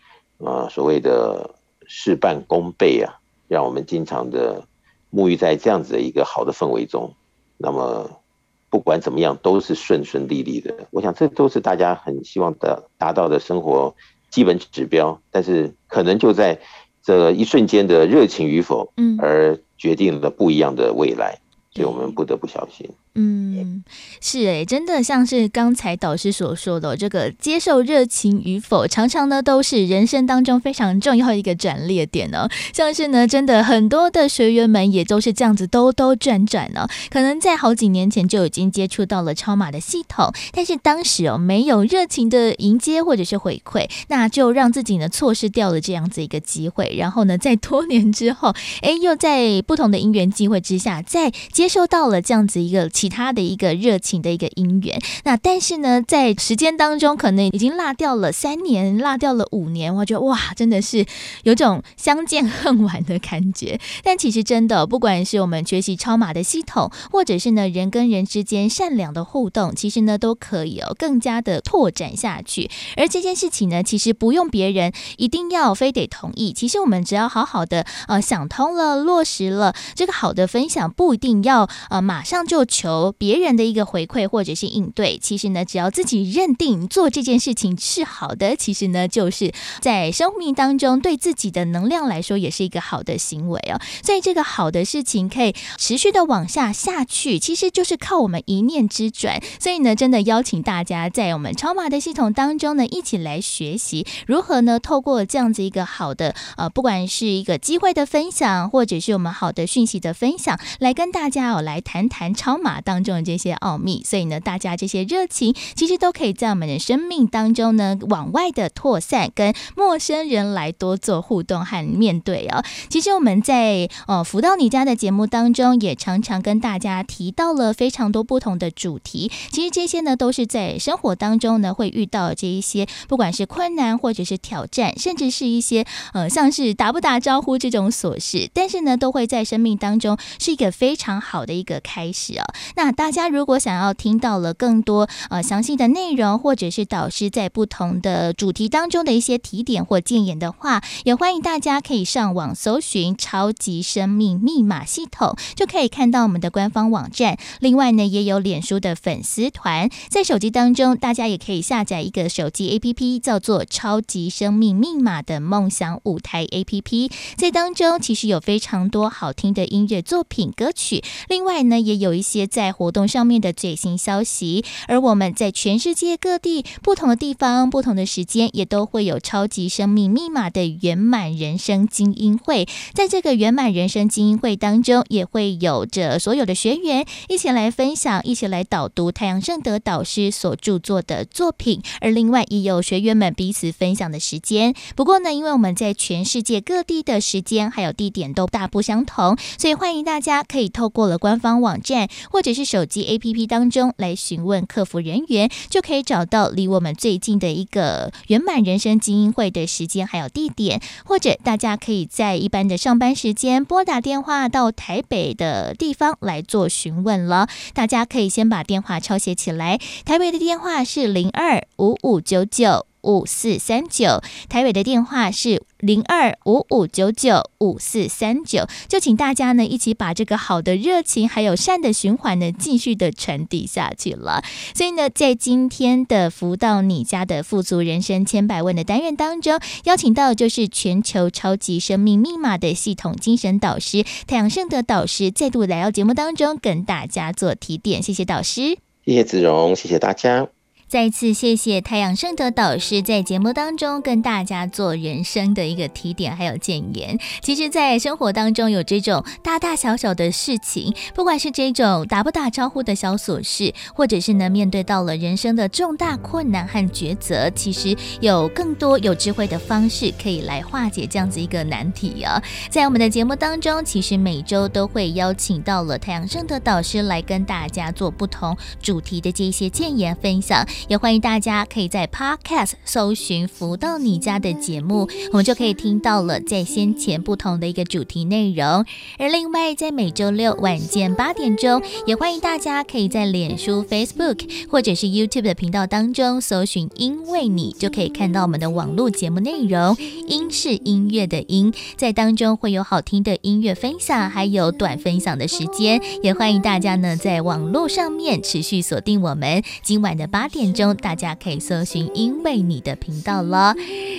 啊所谓的事半功倍啊，让我们经常的沐浴在这样子的一个好的氛围中，那么不管怎么样，都是顺顺利利的。我想，这都是大家很希望的达到的生活。基本指标，但是可能就在这一瞬间的热情与否，嗯，而决定了不一样的未来，所以我们不得不小心。嗯，嗯是诶，真的像是刚才导师所说的，这个接受热情与否，常常呢都是人生当中非常重要的一个转捩点呢。像是呢，真的很多的学员们也都是这样子兜兜转转呢，可能在好几年前就已经接触到了超马的系统，但是当时哦没有热情的迎接或者是回馈，那就让自己呢错失掉了这样子一个机会。然后呢，在多年之后，哎，又在不同的因缘机会之下，再接受到了这样子一个。其他的一个热情的一个姻缘，那但是呢，在时间当中可能已经落掉了三年，落掉了五年，我觉得哇，真的是有种相见恨晚的感觉。但其实真的，不管是我们学习超码的系统，或者是呢人跟人之间善良的互动，其实呢都可以哦更加的拓展下去。而这件事情呢，其实不用别人一定要非得同意，其实我们只要好好的呃想通了，落实了这个好的分享，不一定要呃马上就求。别人的一个回馈或者是应对，其实呢，只要自己认定做这件事情是好的，其实呢，就是在生命当中对自己的能量来说，也是一个好的行为哦。所以这个好的事情可以持续的往下下去，其实就是靠我们一念之转。所以呢，真的邀请大家在我们超码的系统当中呢，一起来学习如何呢，透过这样子一个好的呃，不管是一个机会的分享，或者是我们好的讯息的分享，来跟大家哦来谈谈超马当中的这些奥秘，所以呢，大家这些热情其实都可以在我们的生命当中呢往外的扩散，跟陌生人来多做互动和面对哦。其实我们在呃福到你家的节目当中，也常常跟大家提到了非常多不同的主题。其实这些呢，都是在生活当中呢会遇到这一些，不管是困难或者是挑战，甚至是一些呃像是打不打招呼这种琐事，但是呢，都会在生命当中是一个非常好的一个开始哦。那大家如果想要听到了更多呃详细的内容，或者是导师在不同的主题当中的一些提点或建言的话，也欢迎大家可以上网搜寻“超级生命密码系统”，就可以看到我们的官方网站。另外呢，也有脸书的粉丝团，在手机当中，大家也可以下载一个手机 APP，叫做“超级生命密码”的梦想舞台 APP，在当中其实有非常多好听的音乐作品歌曲。另外呢，也有一些在活动上面的最新消息，而我们在全世界各地不同的地方、不同的时间，也都会有超级生命密码的圆满人生精英会。在这个圆满人生精英会当中，也会有着所有的学员一起来分享，一起来导读太阳盛德导师所著作的作品。而另外也有学员们彼此分享的时间。不过呢，因为我们在全世界各地的时间还有地点都大不相同，所以欢迎大家可以透过了官方网站或是手机 APP 当中来询问客服人员，就可以找到离我们最近的一个圆满人生精英会的时间还有地点，或者大家可以在一般的上班时间拨打电话到台北的地方来做询问了。大家可以先把电话抄写起来，台北的电话是零二五五九九五四三九，台北的电话是零二五五九九五四三九，就请大家呢一起把这个好的热情还有善的循环呢继续的传递下去了。所以呢，在今天的福到你家的富足人生千百万的单元当中，邀请到就是全球超级生命密码的系统精神导师太阳盛德导师，再度来到节目当中跟大家做提点。谢谢导师，谢谢子荣，谢谢大家。再次谢谢太阳圣德导师在节目当中跟大家做人生的一个提点还有建言。其实，在生活当中有这种大大小小的事情，不管是这种打不打招呼的小琐事，或者是呢面对到了人生的重大困难和抉择，其实有更多有智慧的方式可以来化解这样子一个难题啊。在我们的节目当中，其实每周都会邀请到了太阳圣德导师来跟大家做不同主题的这些建言分享。也欢迎大家可以在 Podcast 搜寻“福到你家”的节目，我们就可以听到了在先前不同的一个主题内容。而另外，在每周六晚间八点钟，也欢迎大家可以在脸书、Facebook 或者是 YouTube 的频道当中搜寻“因为你”，就可以看到我们的网络节目内容。音是音乐的音，在当中会有好听的音乐分享，还有短分享的时间。也欢迎大家呢在网络上面持续锁定我们今晚的八点。点钟，大家可以搜寻“因为你的频道”了。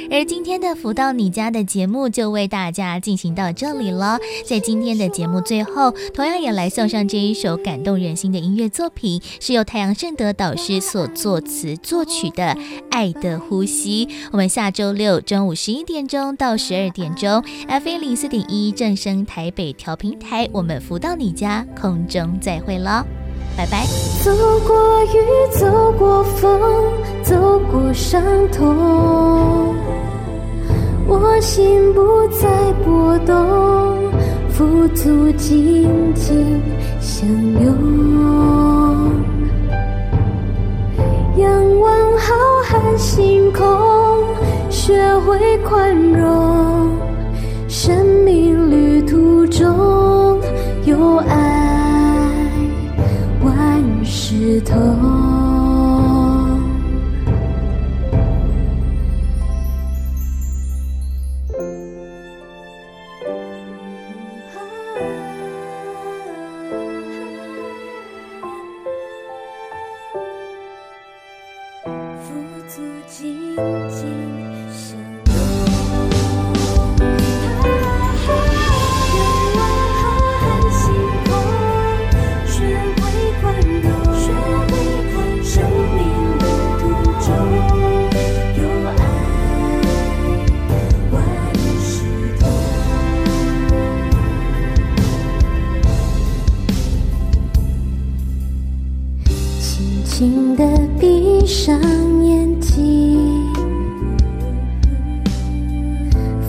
而今天的福到你家的节目就为大家进行到这里了。在今天的节目最后，同样也来送上这一首感动人心的音乐作品，是由太阳盛德导师所作词作曲的《爱的呼吸》。我们下周六中午十一点钟到十二点钟，FM 零四点一正声台北调频台，我们福到你家空中再会了。拜拜。走过雨，走过风，走过伤痛，我心不再波动，付诸紧紧相拥。仰望浩瀚星空，学会宽容，生命旅途中有爱。石头。闭上眼睛，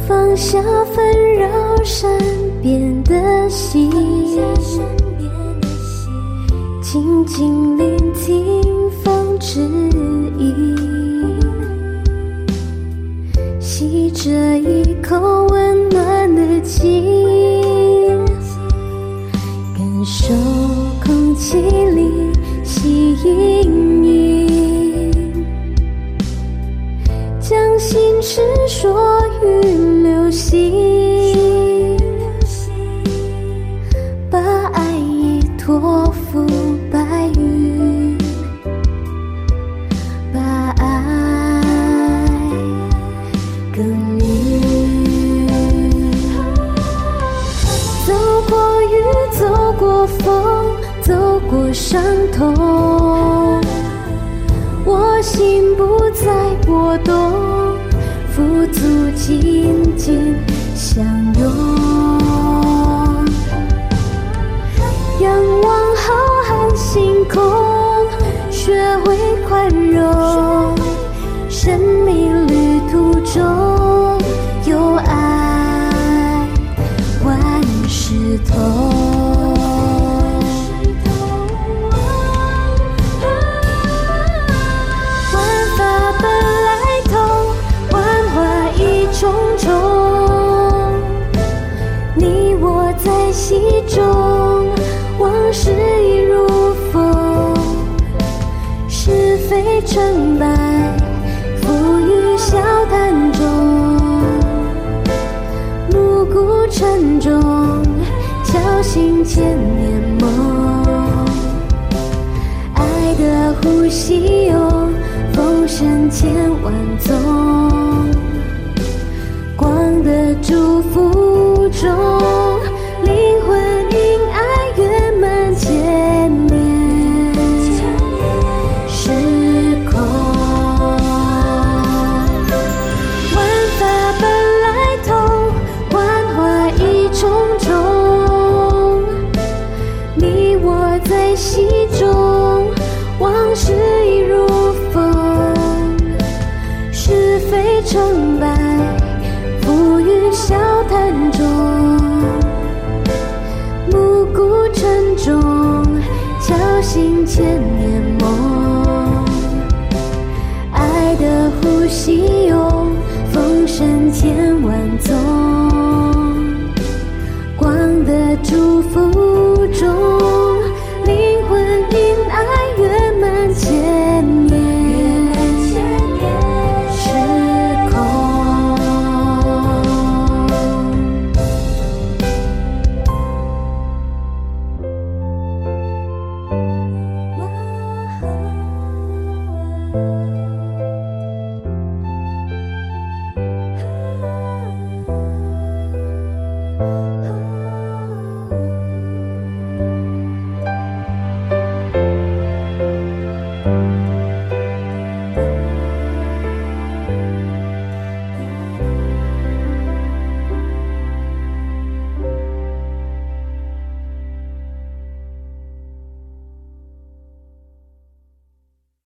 放下纷扰身边的心，静静聆听风之音，吸着一口温暖的气，感受空气里吸。说与流星，把爱意托付白云，把爱更明。走过雨，走过风，走过山。千年梦爱的呼吸哦风声千万种